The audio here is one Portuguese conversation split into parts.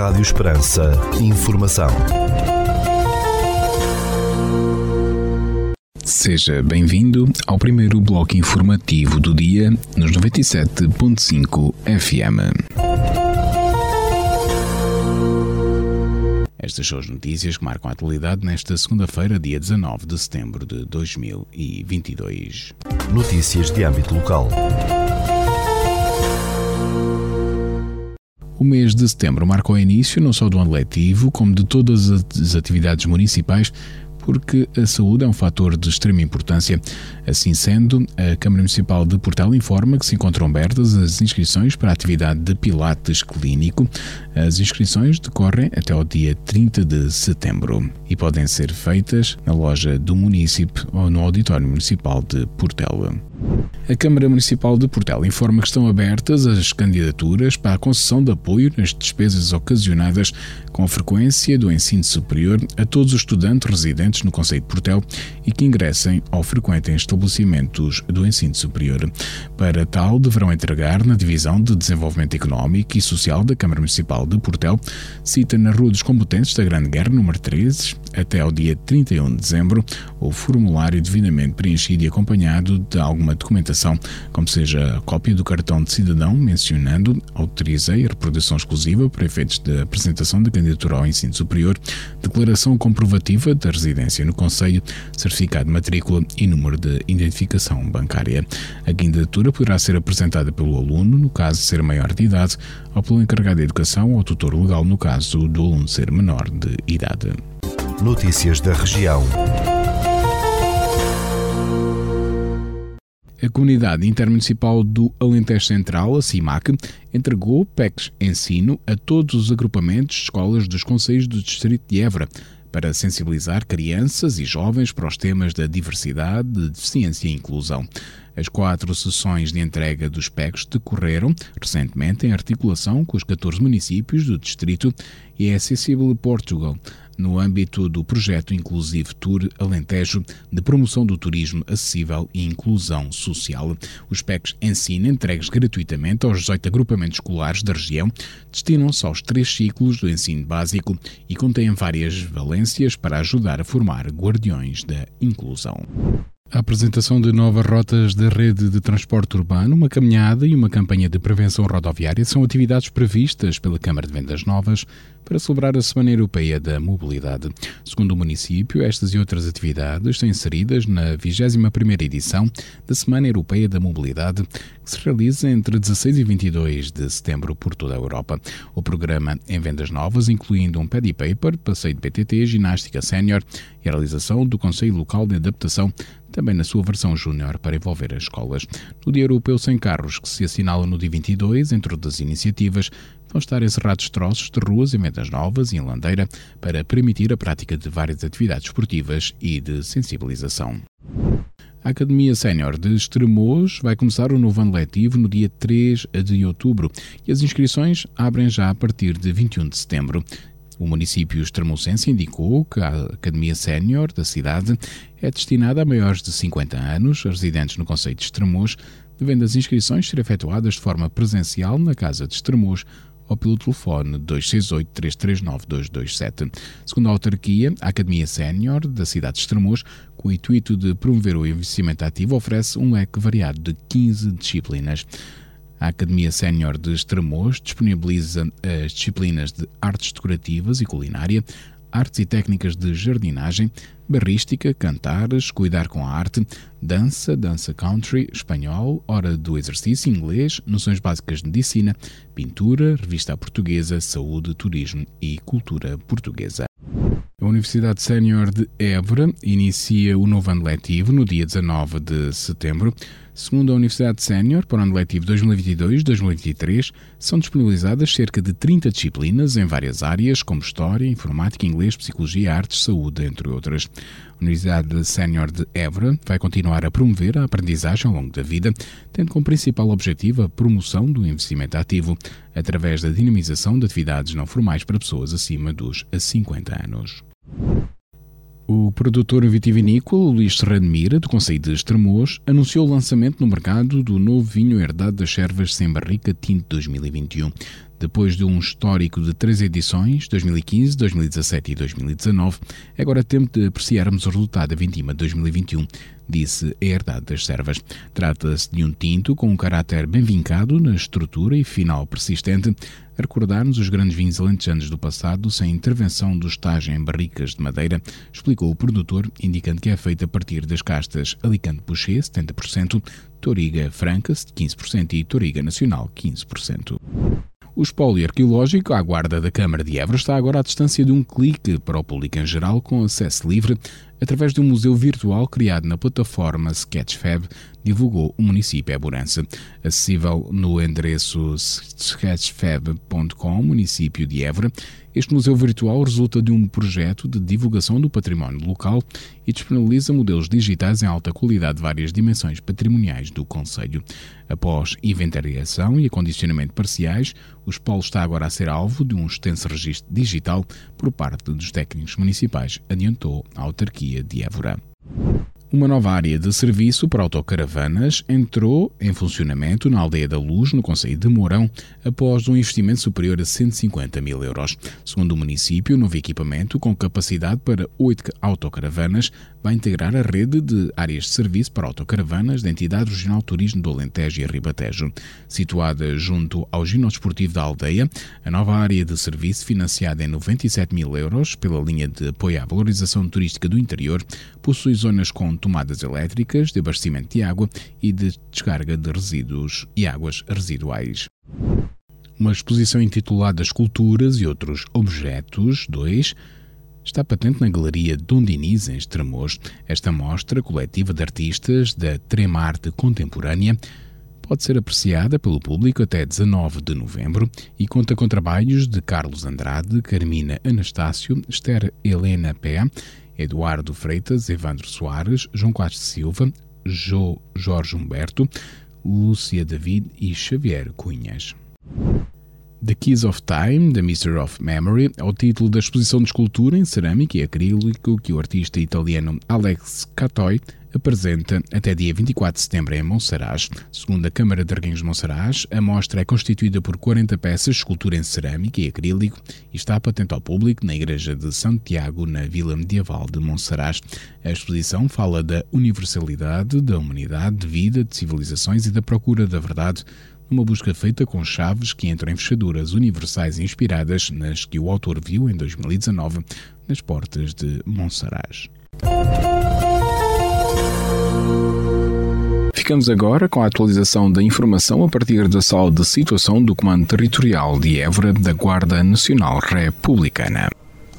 Rádio Esperança. Informação. Seja bem-vindo ao primeiro bloco informativo do dia nos 97.5 FM. Estas são as notícias que marcam a atualidade nesta segunda-feira, dia 19 de setembro de 2022. Notícias de âmbito local. O mês de setembro marca o início não só do ano letivo, como de todas as atividades municipais porque a saúde é um fator de extrema importância. Assim sendo, a Câmara Municipal de Portel informa que se encontram abertas as inscrições para a atividade de Pilates Clínico. As inscrições decorrem até ao dia 30 de setembro e podem ser feitas na loja do município ou no Auditório Municipal de Portela. A Câmara Municipal de Portela informa que estão abertas as candidaturas para a concessão de apoio nas despesas ocasionadas com a frequência do ensino superior a todos os estudantes residentes no Conselho de Portel e que ingressem ou frequentem estabelecimentos do ensino superior. Para tal, deverão entregar na Divisão de Desenvolvimento Económico e Social da Câmara Municipal de Portel, cita na Rua dos Competentes da Grande Guerra, número 13, até ao dia 31 de dezembro, o formulário devidamente preenchido e acompanhado de alguma documentação, como seja a cópia do cartão de cidadão mencionando autorizei a reprodução exclusiva para efeitos de apresentação da candidatura ao ensino superior, declaração comprovativa da residência no Conselho, certificado de matrícula e número de identificação bancária. A candidatura poderá ser apresentada pelo aluno, no caso de ser maior de idade, ou pelo encarregado de educação ou tutor legal, no caso do aluno ser menor de idade. Notícias da região. A Comunidade Intermunicipal do Alentejo Central, a CIMAC, entregou PECs Ensino a todos os agrupamentos de escolas dos Conselhos do Distrito de Évora para sensibilizar crianças e jovens para os temas da diversidade, de deficiência e inclusão. As quatro sessões de entrega dos PECs decorreram recentemente em articulação com os 14 municípios do distrito e a Accessible Portugal, no âmbito do projeto Inclusive Tour Alentejo de promoção do turismo acessível e inclusão social. Os PECs ensino entregues gratuitamente aos 18 agrupamentos escolares da região, destinam-se aos três ciclos do ensino básico e contêm várias valências para ajudar a formar guardiões da inclusão. A apresentação de novas rotas da rede de transporte urbano, uma caminhada e uma campanha de prevenção rodoviária são atividades previstas pela Câmara de Vendas Novas para celebrar a Semana Europeia da Mobilidade. Segundo o município, estas e outras atividades estão inseridas na 21ª edição da Semana Europeia da Mobilidade, que se realiza entre 16 e 22 de setembro por toda a Europa. O programa em vendas novas, incluindo um paddy paper, passeio de PTT, ginástica sénior e a realização do Conselho Local de Adaptação também na sua versão júnior para envolver as escolas. No Dia Europeu Sem Carros, que se assinala no dia 22, entre outras iniciativas, vão estar encerrados troços de ruas em Vendas Novas e em Landeira para permitir a prática de várias atividades esportivas e de sensibilização. A Academia Sénior de Estremoz vai começar o novo ano letivo no dia 3 de outubro e as inscrições abrem já a partir de 21 de setembro. O município extremocense indicou que a Academia Sénior da cidade é destinada a maiores de 50 anos, residentes no Conceito de Estremoz, devendo as inscrições ser efetuadas de forma presencial na Casa de Estremoz ou pelo telefone 268-339-227. Segundo a autarquia, a Academia Sénior da cidade de Estremoz, com o intuito de promover o investimento ativo, oferece um leque variado de 15 disciplinas. A Academia Sénior de Estremoz disponibiliza as disciplinas de artes decorativas e culinária, artes e técnicas de jardinagem, barrística, cantares, cuidar com a arte, dança, dança country, espanhol, hora do exercício, inglês, noções básicas de medicina, pintura, revista portuguesa, saúde, turismo e cultura portuguesa. A Universidade Sénior de Évora inicia o novo ano letivo no dia 19 de setembro. Segundo a Universidade Sénior, para o ano letivo 2022-2023, são disponibilizadas cerca de 30 disciplinas em várias áreas, como História, Informática, Inglês, Psicologia, Artes, Saúde, entre outras. A Universidade Sénior de Évora vai continuar a promover a aprendizagem ao longo da vida, tendo como principal objetivo a promoção do investimento ativo, através da dinamização de atividades não formais para pessoas acima dos 50 anos. O produtor vitivinícola Luís Serrano Mira, do Conselho de Estremoz, anunciou o lançamento no mercado do novo vinho herdado das servas sem barrica Tinto 2021. Depois de um histórico de três edições, 2015, 2017 e 2019, é agora tempo de apreciarmos o resultado da Vindima 2021, disse a Herdade das Servas. Trata-se de um tinto com um caráter bem vincado na estrutura e final persistente, recordar-nos os grandes vinhos alentejanos do passado sem intervenção do estágio em barricas de madeira, explicou o produtor, indicando que é feito a partir das castas Alicante Boucher, 70%, Toriga Francas, 15% e Toriga Nacional, 15%. O espólio arqueológico à guarda da Câmara de Évora está agora à distância de um clique para o público em geral, com acesso livre, através de um museu virtual criado na plataforma Sketchfab, divulgou o município Eburança. Acessível no endereço sketchfab.com, município de Évora, este museu virtual resulta de um projeto de divulgação do património local e disponibiliza modelos digitais em alta qualidade de várias dimensões patrimoniais do Conselho. Após inventariação e acondicionamento parciais, o espólio está agora a ser alvo de um extenso registro digital por parte dos técnicos municipais, adiantou a autarquia de Évora. Uma nova área de serviço para autocaravanas entrou em funcionamento na Aldeia da Luz, no Conselho de Mourão, após um investimento superior a 150 mil euros. Segundo o município, o novo equipamento, com capacidade para oito autocaravanas, vai integrar a rede de áreas de serviço para autocaravanas da Entidade Regional Turismo do Alentejo e Ribatejo. Situada junto ao ginásio da aldeia, a nova área de serviço, financiada em 97 mil euros pela linha de apoio à valorização turística do interior, possui zonas com tomadas elétricas, de abastecimento de água e de descarga de resíduos e águas residuais. Uma exposição intitulada Esculturas e Outros Objetos 2 está patente na Galeria Dom Diniz, em Estremoz. Esta mostra coletiva de artistas da Tremarte Contemporânea pode ser apreciada pelo público até 19 de novembro e conta com trabalhos de Carlos Andrade, Carmina Anastácio, Esther Helena Pé Eduardo Freitas, Evandro Soares, João Quatro Silva, jo Jorge Humberto, Lúcia David e Xavier Cunhas. The Keys of Time, The Mystery of Memory, é o título da exposição de escultura em cerâmica e acrílico que o artista italiano Alex Catoy apresenta até dia 24 de setembro em Monsaraz. Segundo a Câmara de Arguinhos de Monsaraz, a mostra é constituída por 40 peças escultura em cerâmica e acrílico e está patente ao público na Igreja de Santiago, na Vila Medieval de Monsaraz. A exposição fala da universalidade, da humanidade, de vida, de civilizações e da procura da verdade uma busca feita com chaves que entram em fechaduras universais inspiradas nas que o autor viu em 2019 nas portas de Monsaraz. Ficamos agora com a atualização da informação a partir da sala de situação do Comando Territorial de Évora da Guarda Nacional Republicana.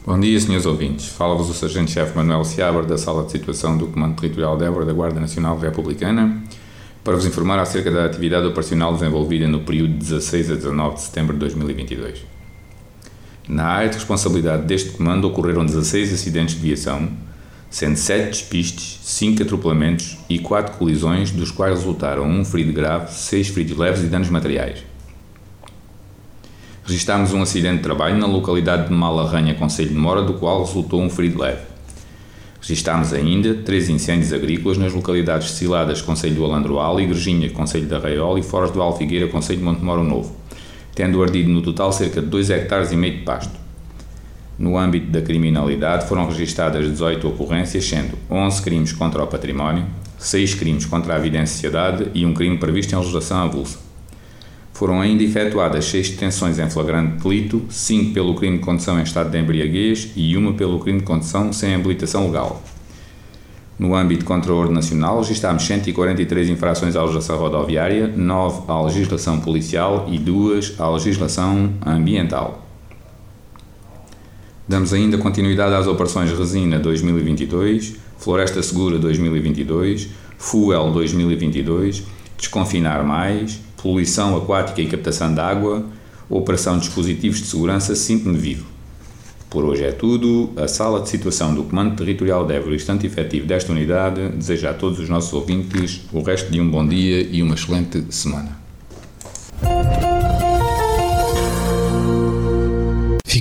Bom dia, senhores ouvintes. Fala-vos o Sargento-Chefe Manuel Seabra da Sala de Situação do Comando Territorial de Évora da Guarda Nacional Republicana para vos informar acerca da atividade operacional desenvolvida no período de 16 a 19 de setembro de 2022. Na área de responsabilidade deste comando ocorreram 16 acidentes de viação, sendo 7 despistes, 5 atropelamentos e 4 colisões, dos quais resultaram um ferido grave, 6 feridos leves e danos materiais. Registámos um acidente de trabalho na localidade de Malarranha, Conselho de Mora, do qual resultou um ferido leve. Registámos ainda três incêndios agrícolas nas localidades de Ciladas, Conselho do Alandroal, Igrejinha, Conselho de Arraiol e Foros do Alfigueira, Conselho de Montemoro Novo, tendo ardido no total cerca de 2 hectares e meio de pasto. No âmbito da criminalidade foram registadas 18 ocorrências, sendo 11 crimes contra o património, 6 crimes contra a vida em sociedade e um crime previsto em legislação avulsa. Foram ainda efetuadas 6 detenções em flagrante delito, 5 pelo crime de condução em estado de embriaguez e uma pelo crime de condução sem habilitação legal. No âmbito contra a ordem nacional, registámos 143 infrações à legislação rodoviária, 9 à legislação policial e 2 à legislação ambiental. Damos ainda continuidade às operações Resina 2022, Floresta Segura 2022, Fuel 2022, Desconfinar Mais, Poluição Aquática e Captação de Água, Operação Dispositivos de Segurança Sinto-me Vivo. Por hoje é tudo. A sala de situação do Comando Territorial de Évora, instante efetivo desta unidade, deseja a todos os nossos ouvintes o resto de um bom dia e uma excelente semana.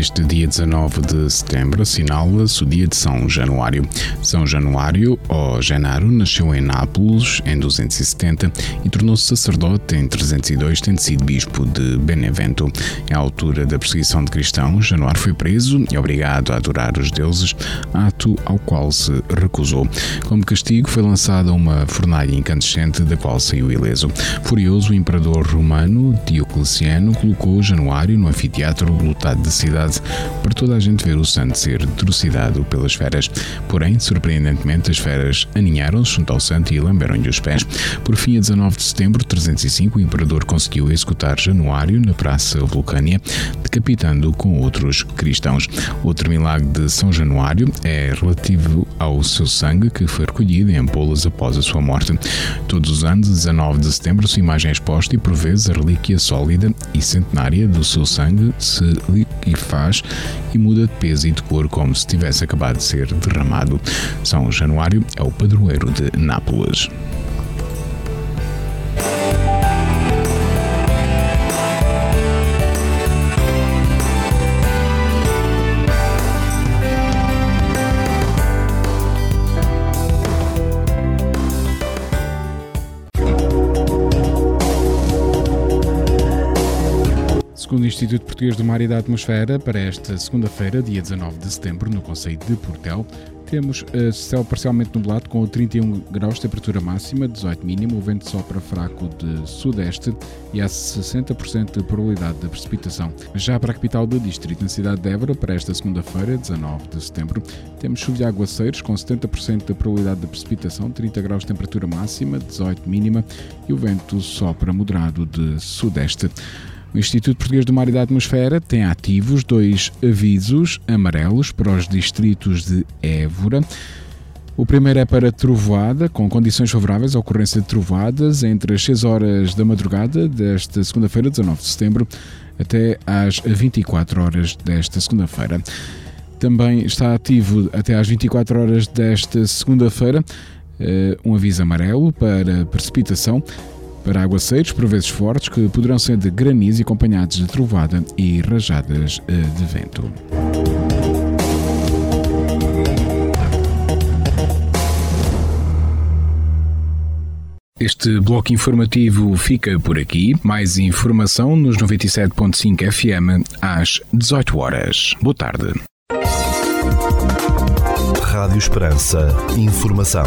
Este dia 19 de setembro assinala-se o dia de São Januário. São Januário, ou Genaro, nasceu em Nápoles em 270 e tornou-se sacerdote em 302, tendo sido bispo de Benevento. À altura da perseguição de cristãos, Januário foi preso e obrigado a adorar os deuses, ato ao qual se recusou. Como castigo, foi lançada uma fornalha incandescente da qual saiu ileso. Furioso, o imperador romano Diocleciano colocou Januário no anfiteatro lotado de cidade cidade para toda a gente ver o santo ser trucidado pelas feras. Porém, surpreendentemente, as feras aninharam-se junto ao santo e lamberam-lhe os pés. Por fim, a 19 de setembro de 305, o imperador conseguiu executar Januário na Praça Vulcânia, decapitando com outros cristãos. Outro milagre de São Januário é relativo ao seu sangue que foi recolhido em ampolas após a sua morte. Todos os anos, 19 de setembro, sua imagem é exposta e, por vezes, a relíquia sólida e centenária do seu sangue se faz e muda de peso e de cor como se tivesse acabado de ser derramado. São Januário é o padroeiro de Nápoles. Instituto Português do Mar e da Atmosfera, para esta segunda-feira, dia 19 de setembro, no Conselho de Portel, temos uh, céu parcialmente nublado com 31 graus de temperatura máxima, 18 mínimo, o vento sopra fraco de sudeste e há 60% de probabilidade de precipitação. Já para a capital do distrito, na cidade de Évora, para esta segunda-feira, 19 de setembro, temos chuva de aguaceiros com 70% de probabilidade de precipitação, 30 graus de temperatura máxima, 18 mínima e o vento sopra moderado de sudeste. O Instituto Português do Mar e da Atmosfera tem ativos dois avisos amarelos para os distritos de Évora. O primeiro é para trovoada, com condições favoráveis à ocorrência de trovoadas entre as 6 horas da madrugada desta segunda-feira, 19 de setembro, até às 24 horas desta segunda-feira. Também está ativo até às 24 horas desta segunda-feira eh, um aviso amarelo para precipitação para aguaceiros, por vezes fortes, que poderão ser de granizo acompanhados de trovada e rajadas eh, de vento. Este bloco informativo fica por aqui. Mais informação nos 97.5 FM às 18 horas. Boa tarde. Rádio Esperança. Informação.